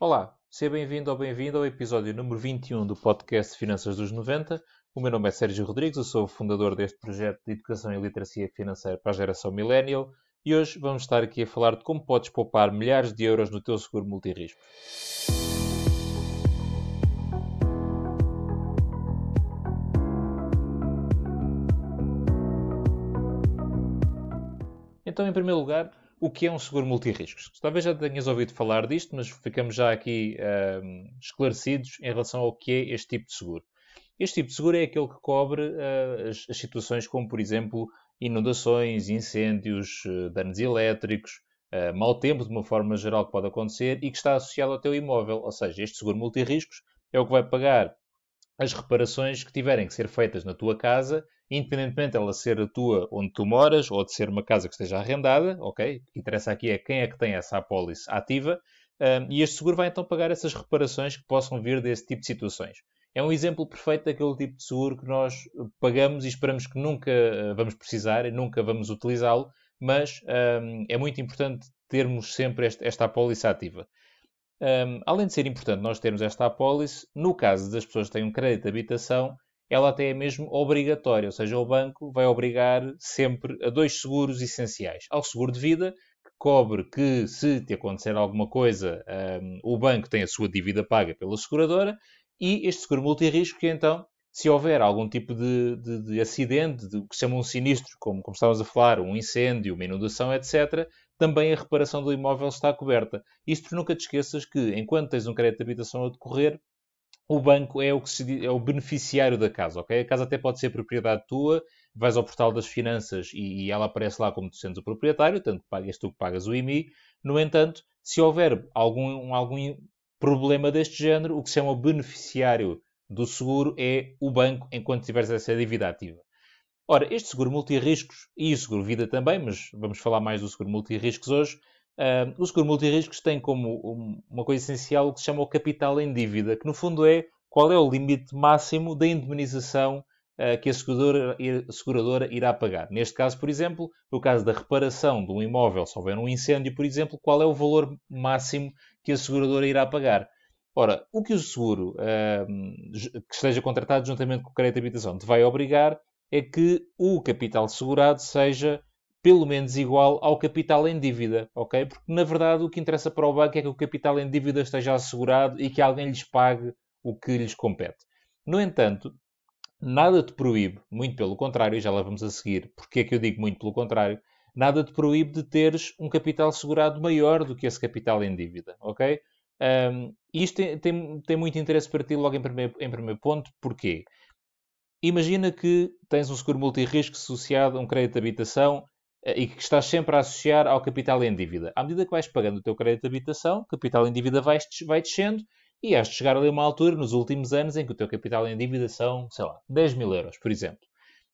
Olá, seja bem-vindo ou bem-vindo ao episódio número 21 do podcast Finanças dos 90. O meu nome é Sérgio Rodrigues, eu sou o fundador deste projeto de Educação e Literacia Financeira para a geração Millennial e hoje vamos estar aqui a falar de como podes poupar milhares de euros no teu seguro multirisco. Então, em primeiro lugar, o que é um seguro multirriscos? Talvez já tenhas ouvido falar disto, mas ficamos já aqui um, esclarecidos em relação ao que é este tipo de seguro. Este tipo de seguro é aquele que cobre uh, as, as, situações como, por exemplo, inundações, incêndios, uh, danos elétricos, uh, mau tempo de uma forma geral que pode acontecer e que está associado ao teu imóvel. Ou seja, este seguro multirriscos é o que vai pagar as reparações que tiverem que ser feitas na tua casa, independentemente dela ser a tua onde tu moras ou de ser uma casa que esteja arrendada, ok? O que interessa aqui é quem é que tem essa apólice ativa, um, e este seguro vai então pagar essas reparações que possam vir desse tipo de situações. É um exemplo perfeito daquele tipo de seguro que nós pagamos e esperamos que nunca uh, vamos precisar e nunca vamos utilizá-lo, mas um, é muito importante termos sempre este, esta apólice ativa. Um, além de ser importante nós termos esta apólice, no caso das pessoas que têm um crédito de habitação, ela até é mesmo obrigatória, ou seja, o banco vai obrigar sempre a dois seguros essenciais. Ao seguro de vida, que cobre que se te acontecer alguma coisa, um, o banco tem a sua dívida paga pela seguradora, e este seguro multirrisco que então, se houver algum tipo de, de, de acidente, de, que se chama um sinistro, como, como estávamos a falar, um incêndio, uma inundação, etc., também a reparação do imóvel está coberta. Isto nunca te esqueças que, enquanto tens um crédito de habitação a decorrer, o banco é o, que se, é o beneficiário da casa, ok? A casa até pode ser propriedade tua, vais ao portal das finanças e, e ela aparece lá como tu sendo o proprietário, tanto pagas tu que pagas o IMI. No entanto, se houver algum, algum problema deste género, o que se chama o beneficiário do seguro é o banco enquanto tiveres essa dívida ativa. Ora, este seguro multirriscos e o seguro vida também, mas vamos falar mais do seguro multirriscos hoje. Uh, o seguro multirriscos tem como uma coisa essencial o que se chama o capital em dívida, que no fundo é qual é o limite máximo da indemnização uh, que a seguradora, a seguradora, irá pagar. Neste caso, por exemplo, no caso da reparação de um imóvel, se houver um incêndio, por exemplo, qual é o valor máximo que a seguradora irá pagar. Ora, o que o seguro uh, que esteja contratado juntamente com o crédito de habitação te vai obrigar é que o capital segurado seja pelo menos igual ao capital em dívida, ok? Porque na verdade o que interessa para o banco é que o capital em dívida esteja assegurado e que alguém lhes pague o que lhes compete. No entanto, nada te proíbe, muito pelo contrário, já lá vamos a seguir, porque é que eu digo muito pelo contrário, nada te proíbe de teres um capital segurado maior do que esse capital em dívida, ok? Um, isto tem, tem, tem, muito interesse para ti logo em primeiro, em primeiro ponto, porquê? Imagina que tens um seguro multirrisco associado a um crédito de habitação e que estás sempre a associar ao capital em dívida. À medida que vais pagando o teu crédito de habitação, o capital em dívida vai, vai descendo e has de chegar ali a uma altura, nos últimos anos, em que o teu capital em dívida são, sei lá, 10 mil euros, por exemplo.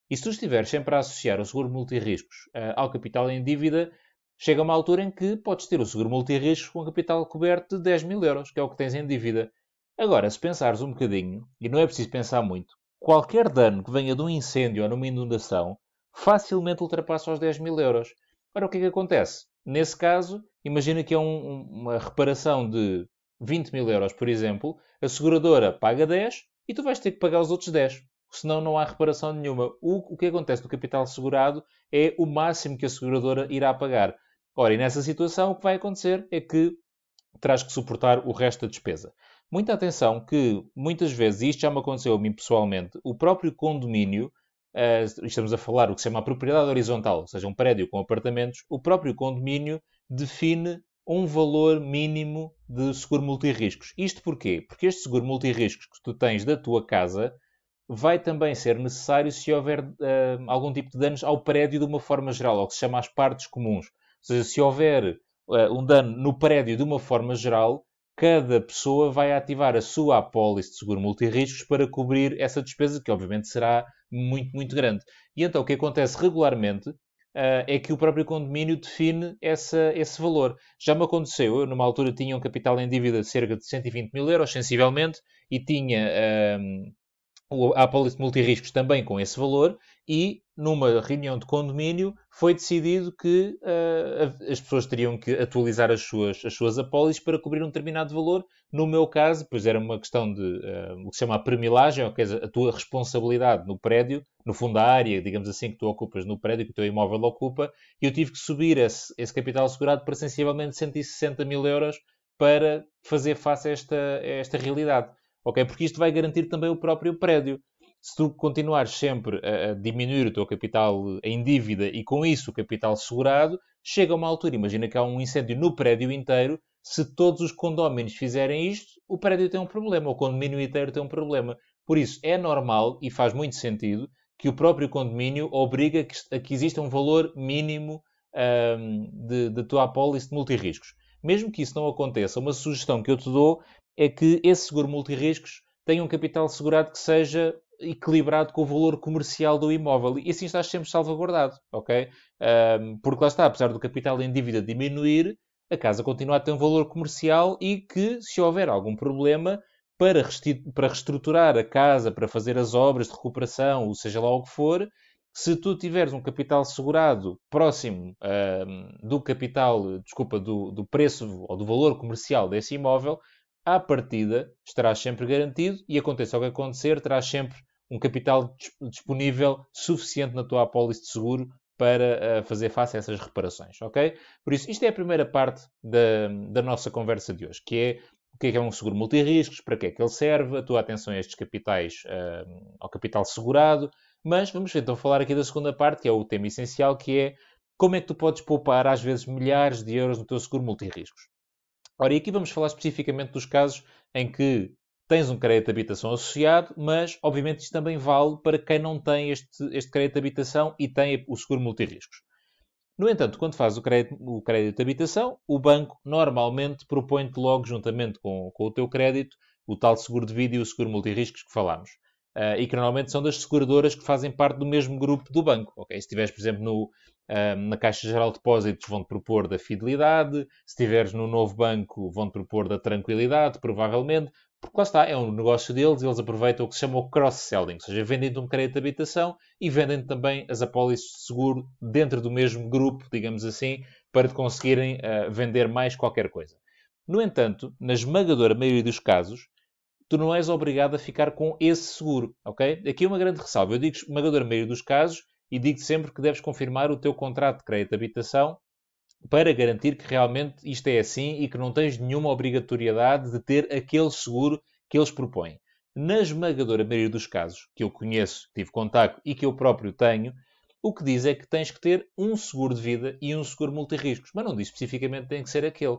E se tu estiveres sempre a associar o seguro multirriscos uh, ao capital em dívida, chega uma altura em que podes ter o seguro multirriscos com capital coberto de 10 mil euros, que é o que tens em dívida. Agora, se pensares um bocadinho, e não é preciso pensar muito, Qualquer dano que venha de um incêndio ou numa inundação facilmente ultrapassa os 10 mil euros. Ora, o que é que acontece? Nesse caso, imagina que é um, uma reparação de 20 mil euros, por exemplo, a seguradora paga 10 e tu vais ter que pagar os outros 10. Senão não há reparação nenhuma. O, o que acontece no capital segurado é o máximo que a seguradora irá pagar. Ora, e nessa situação o que vai acontecer é que terás que suportar o resto da despesa. Muita atenção que, muitas vezes, isto já me aconteceu a mim pessoalmente, o próprio condomínio, uh, estamos a falar o que se chama a propriedade horizontal, ou seja, um prédio com apartamentos, o próprio condomínio define um valor mínimo de seguro multirriscos. Isto porquê? Porque este seguro multirriscos que tu tens da tua casa vai também ser necessário se houver uh, algum tipo de danos ao prédio de uma forma geral, ou que se chama as partes comuns. Ou seja, se houver uh, um dano no prédio de uma forma geral, cada pessoa vai ativar a sua apólice de seguro multirriscos para cobrir essa despesa, que obviamente será muito, muito grande. E então o que acontece regularmente uh, é que o próprio condomínio define essa, esse valor. Já me aconteceu, eu numa altura tinha um capital em dívida de cerca de 120 mil euros, sensivelmente, e tinha uh, a apólice de multirriscos também com esse valor e numa reunião de condomínio foi decidido que uh, as pessoas teriam que atualizar as suas, as suas apólices para cobrir um determinado valor. No meu caso, pois era uma questão de uh, o que se chama a premilagem, ou seja, a tua responsabilidade no prédio, no fundo da área, digamos assim, que tu ocupas no prédio, que o teu imóvel ocupa, e eu tive que subir esse, esse capital assegurado para sensivelmente 160 mil euros para fazer face a esta, a esta realidade. Ok? Porque isto vai garantir também o próprio prédio. Se tu continuares sempre a, a diminuir o teu capital em dívida e com isso o capital segurado, chega uma altura, imagina que há um incêndio no prédio inteiro, se todos os condóminos fizerem isto, o prédio tem um problema, o condomínio inteiro tem um problema. Por isso, é normal e faz muito sentido que o próprio condomínio obriga a que exista um valor mínimo um, de, de tua apólice de multirriscos. Mesmo que isso não aconteça, uma sugestão que eu te dou é que esse seguro multirriscos tenha um capital segurado que seja equilibrado com o valor comercial do imóvel e assim estás sempre salvaguardado, ok? Um, porque lá está, apesar do capital em dívida diminuir, a casa continua a ter um valor comercial e que, se houver algum problema, para, para reestruturar a casa, para fazer as obras de recuperação, ou seja lá o que for, se tu tiveres um capital segurado próximo um, do capital, desculpa, do, do preço ou do valor comercial desse imóvel, à partida estarás sempre garantido e aconteça o que acontecer, terás sempre um capital disponível suficiente na tua apólice de seguro para uh, fazer face a essas reparações, ok? Por isso, isto é a primeira parte da, da nossa conversa de hoje, que é o que é, que é um seguro multirriscos, para que é que ele serve, a tua atenção a estes capitais, uh, ao capital segurado, mas vamos então falar aqui da segunda parte, que é o tema essencial, que é como é que tu podes poupar às vezes milhares de euros no teu seguro multirriscos. Ora, e aqui vamos falar especificamente dos casos em que tens um crédito de habitação associado, mas obviamente isto também vale para quem não tem este, este crédito de habitação e tem o seguro multirriscos. No entanto, quando fazes o crédito, o crédito de habitação, o banco normalmente propõe-te logo, juntamente com, com, o teu crédito, o tal seguro de vida e o seguro multirriscos que falámos. Uh, e que normalmente são das seguradoras que fazem parte do mesmo grupo do banco. Okay? Se estiveres, por exemplo, no, uh, na Caixa Geral de Depósitos, vão-te propor da fidelidade. Se estiveres no novo banco, vão-te propor da tranquilidade, provavelmente. Porque lá está, é um negócio deles, eles aproveitam o que se chama o cross-selling, ou seja, vendem-te um crédito de habitação e vendem também as apólices de seguro dentro do mesmo grupo, digamos assim, para te conseguirem uh, vender mais qualquer coisa. No entanto, na esmagadora maioria dos casos, tu não és obrigado a ficar com esse seguro, ok? Aqui é uma grande ressalva. Eu digo esmagadora maioria dos casos e digo sempre que deves confirmar o teu contrato de crédito de habitação para garantir que realmente isto é assim e que não tens nenhuma obrigatoriedade de ter aquele seguro que eles propõem. Na esmagadora maioria dos casos que eu conheço, tive contacto e que eu próprio tenho, o que diz é que tens que ter um seguro de vida e um seguro multirriscos, mas não diz especificamente que tem que ser aquele.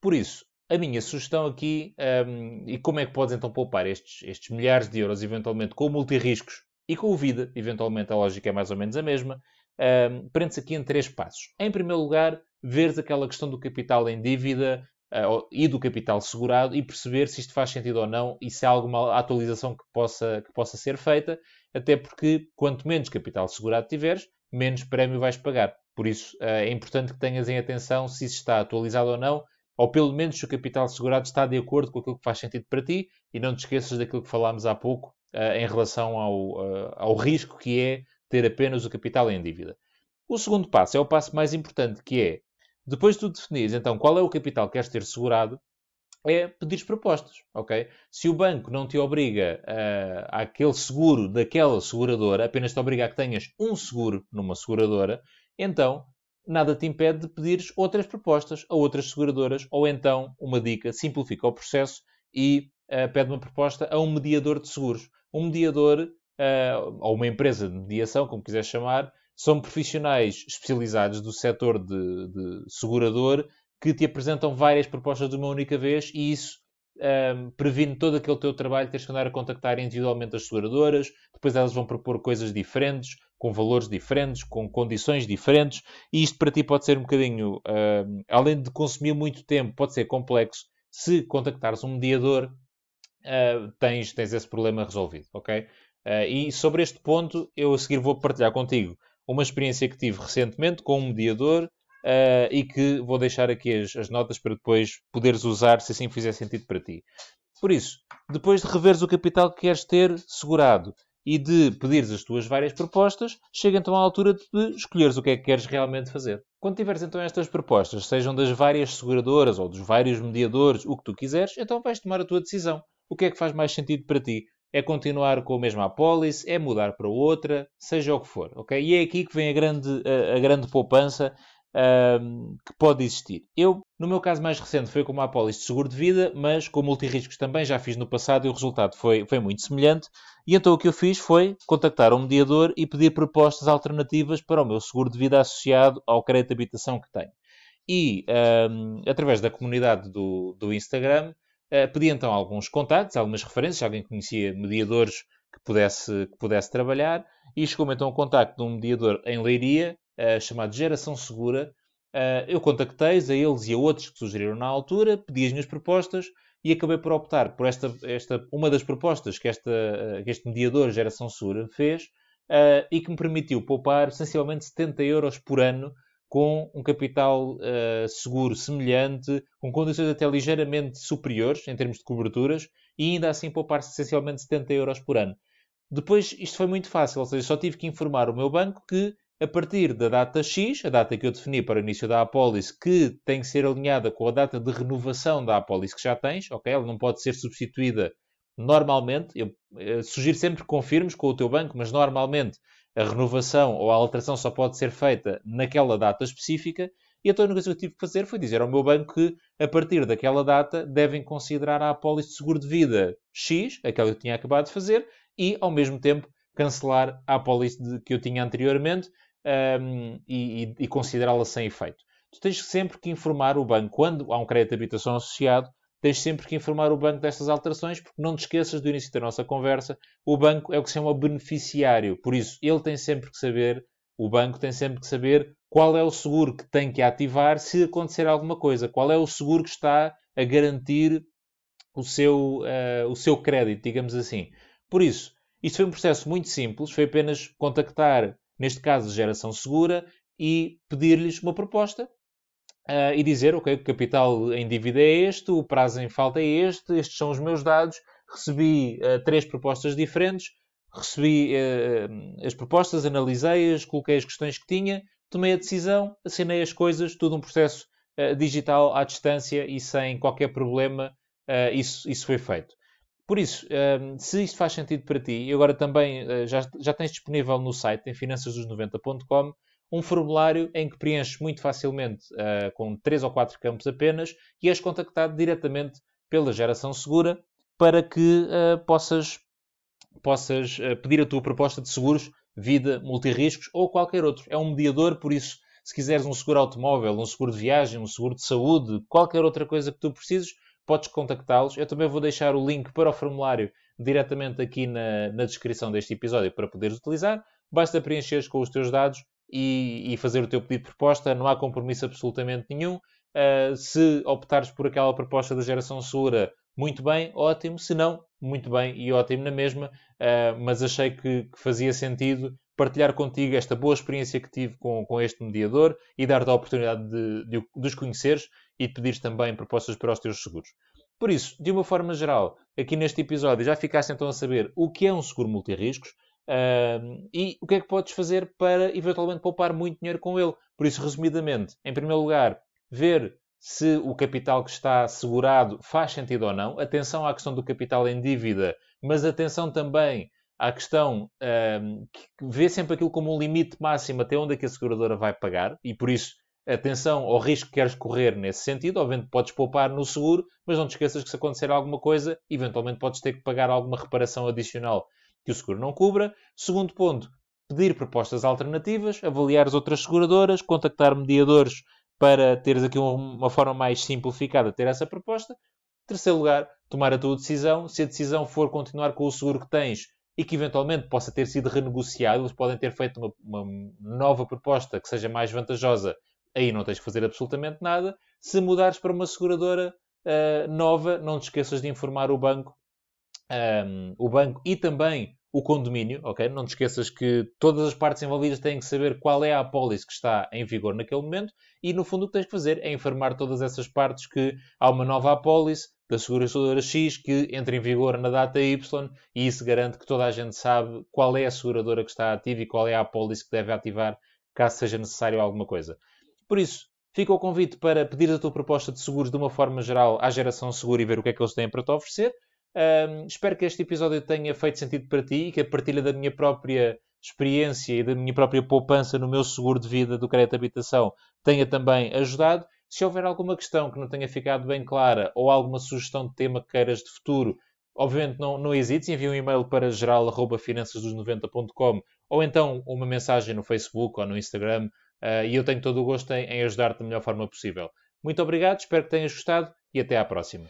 Por isso, a minha sugestão aqui, um, e como é que podes então poupar estes, estes milhares de euros eventualmente com o multirriscos e com o vida, eventualmente a lógica é mais ou menos a mesma, um, prende-se aqui em três passos. Em primeiro lugar, veres aquela questão do capital em dívida uh, e do capital segurado e perceber se isto faz sentido ou não e se há alguma atualização que possa, que possa ser feita, até porque quanto menos capital segurado tiveres, menos prémio vais pagar. Por isso, uh, é importante que tenhas em atenção se isso está atualizado ou não ou pelo menos se o capital segurado está de acordo com aquilo que faz sentido para ti e não te esqueças daquilo que falámos há pouco uh, em relação ao, ao risco que é ter apenas o capital em dívida. O segundo passo é o passo mais importante, que é, depois de tu definires então qual é o capital que queres ter segurado, é pedir propostas, ok? Se o banco não te obriga uh, àquele seguro daquela seguradora, apenas te obriga a que tenhas um seguro numa seguradora, então nada te impede de pedires outras propostas a outras seguradoras, ou então, uma dica, simplifica o processo e uh, pede uma proposta a um mediador de seguros. Um mediador, uh, ou uma empresa de mediação, como quiser chamar, são profissionais especializados do setor de, de segurador que te apresentam várias propostas de uma única vez e isso um, ehm, previne todo aquele teu trabalho, tens que andar a contactar individualmente as seguradoras, depois elas vão propor coisas diferentes, com valores diferentes, com condições diferentes, e isto para ti pode ser um bocadinho, uh, além de consumir muito tempo, pode ser complexo. Se contactares um mediador, uh, tens, tens esse problema resolvido, ok? Uh, e sobre este ponto, eu a seguir vou partilhar contigo uma experiência que tive recentemente com um mediador e que vou deixar aqui as, as notas para depois poderes usar se assim fizer sentido para ti. Por isso, depois de reveres o capital que queres ter segurado e de pedires as tuas várias propostas, chega então à altura de escolheres o que é que queres realmente fazer. Quando tiveres então estas propostas, sejam das várias seguradoras ou dos vários mediadores, o que tu quiseres, então vais tomar a tua decisão. O que é que faz mais sentido para ti? É continuar com a mesma apólice? É mudar para outra? Seja o que for, ok? E é aqui que vem a grande, a, a grande poupança um, que pode existir. Eu, no meu caso mais recente, foi com uma apólice de seguro de vida, mas com multirriscos também já fiz no passado e o resultado foi, foi muito semelhante. E então o que eu fiz foi contactar um mediador e pedir propostas alternativas para o meu seguro de vida associado ao crédito de habitação que tenho. E, um, através da comunidade do, do Instagram, uh, pedi então alguns contactos, algumas referências, alguém conhecia mediadores que pudesse, que pudesse trabalhar, e chegou-me então o contacto de um mediador em Leiria, uh, chamado Geração Segura. Uh, eu contactei-os a eles e a outros que sugeriram na altura, pedi as minhas propostas e acabei por optar por esta, esta uma das propostas que, esta, que este mediador Geração Segura fez e que me permitiu poupar sensivelmente 70 euros por ano com um capital uh, seguro semelhante, com condições até ligeiramente superiores em termos de coberturas, e ainda assim poupar essencialmente 70 euros por ano. Depois, isto foi muito fácil, ou seja, só tive que informar o meu banco que a partir da data X, a data que eu defini para o início da apólice, que tem que ser alinhada com a data de renovação da apólice que já tens, ok? Ela não pode ser substituída normalmente. Eu, eu sugiro sempre que confirmes com o teu banco, mas normalmente a renovação ou a alteração só pode ser feita naquela data específica. E então a coisa que tive que fazer foi dizer ao meu banco que, a partir daquela data, devem considerar a apólice de seguro de vida X, aquela que eu tinha acabado de fazer, e, ao mesmo tempo, cancelar a apólice que eu tinha anteriormente, um, e, e considerá-la sem efeito. Tu tens sempre que informar o banco, quando há um crédito de habitação associado, tens sempre que informar o banco destas alterações, porque não te esqueças do início da nossa conversa, o banco é o que se chama beneficiário, por isso ele tem sempre que saber, o banco tem sempre que saber qual é o seguro que tem que ativar se acontecer alguma coisa, qual é o seguro que está a garantir o seu, uh, o seu crédito, digamos assim. Por isso, isto foi um processo muito simples, foi apenas contactar neste caso geração segura, e pedir-lhes uma proposta uh, e dizer, ok, o capital em dívida é este, o prazo em falta é este, estes são os meus dados, recebi uh, três propostas diferentes, recebi uh, as propostas, analisei-as, coloquei as questões que tinha, tomei a decisão, assinei as coisas, tudo um processo digital à distância e sem qualquer problema, isso, isso foi feito. Por isso, se isto faz sentido para ti, e agora também já, já tens disponível no site, em finançasdos90.com, um formulário em que preenches muito facilmente, uh, com 3 ou 4 campos apenas, e és contactado diretamente pela geração segura para que uh, possas, possas pedir a tua proposta de seguros, vida, multirriscos ou qualquer outro. É um mediador, por isso, se quiseres um seguro automóvel, um seguro de viagem, um seguro de saúde, qualquer outra coisa que tu precises, podes contactá-los. Eu também vou deixar o link para o formulário diretamente aqui na, na descrição deste episódio para poderes utilizar. Basta preencheres com os teus dados e, e, fazer o teu pedido de proposta. Não há compromisso absolutamente nenhum. Uh, se optares por aquela proposta da geração segura, muito bem, ótimo. Se não, muito bem e ótimo na mesma. Uh, mas achei que, que, fazia sentido partilhar contigo esta boa experiência que tive com, com este mediador e dar-te a oportunidade de, de, de os conheceres e de pedires também propostas para os teus seguros. Por isso, de uma forma geral, aqui neste episódio já ficaste então a saber o que é um seguro multirriscos uh, e o que é que podes fazer para eventualmente poupar muito dinheiro com ele. Por isso, resumidamente, em primeiro lugar, ver se o capital que está segurado faz sentido ou não. Atenção à questão do capital em dívida, mas atenção também à questão uh, que vê sempre aquilo como um limite máximo até onde é que a seguradora vai pagar e por isso atenção ao risco que queres correr nesse sentido. Obviamente podes poupar no seguro, mas não te esqueças que se acontecer alguma coisa, eventualmente podes ter que pagar alguma reparação adicional que o seguro não cubra. Segundo ponto, pedir propostas alternativas, avaliar as outras seguradoras, contactar mediadores para teres aqui uma forma mais simplificada de ter essa proposta. Terceiro lugar, tomar a tua decisão. Se a decisão for continuar com o seguro que tens e que eventualmente possa ter sido renegociado, eles podem ter feito uma, uma nova proposta que seja mais vantajosa aí não tens que fazer absolutamente nada. Se mudares para uma seguradora uh, nova, não te esqueças de informar o banco, um, o banco e também o condomínio, ok? Não te esqueças que todas as partes envolvidas têm que saber qual é a apólice que está em vigor naquele momento e, no fundo, o que tens que fazer é informar todas essas partes que há uma nova apólice da seguradora X que entra em vigor na data Y e isso garante que toda a gente sabe qual é a seguradora que está ativa e qual é a apólice que deve ativar caso seja necessário alguma coisa. Por isso, fica o convite para pedir a tua proposta de seguros de uma forma geral à geração segura e ver o que é que eles têm para te oferecer. Um, espero que este episódio tenha feito sentido para ti e que a partilha da minha própria experiência e da minha própria poupança no meu seguro de vida do crédito de habitação tenha também ajudado. Se houver alguma questão que não tenha ficado bem clara ou alguma sugestão de tema que queiras de futuro, obviamente não, não hesites, envia um e-mail para geral.finançasdos90.com ou então uma mensagem no Facebook ou no Instagram uh, e eu tenho todo o gosto em, em ajudar-te da melhor forma possível. Muito obrigado, espero que tenhas gostado e até à próxima.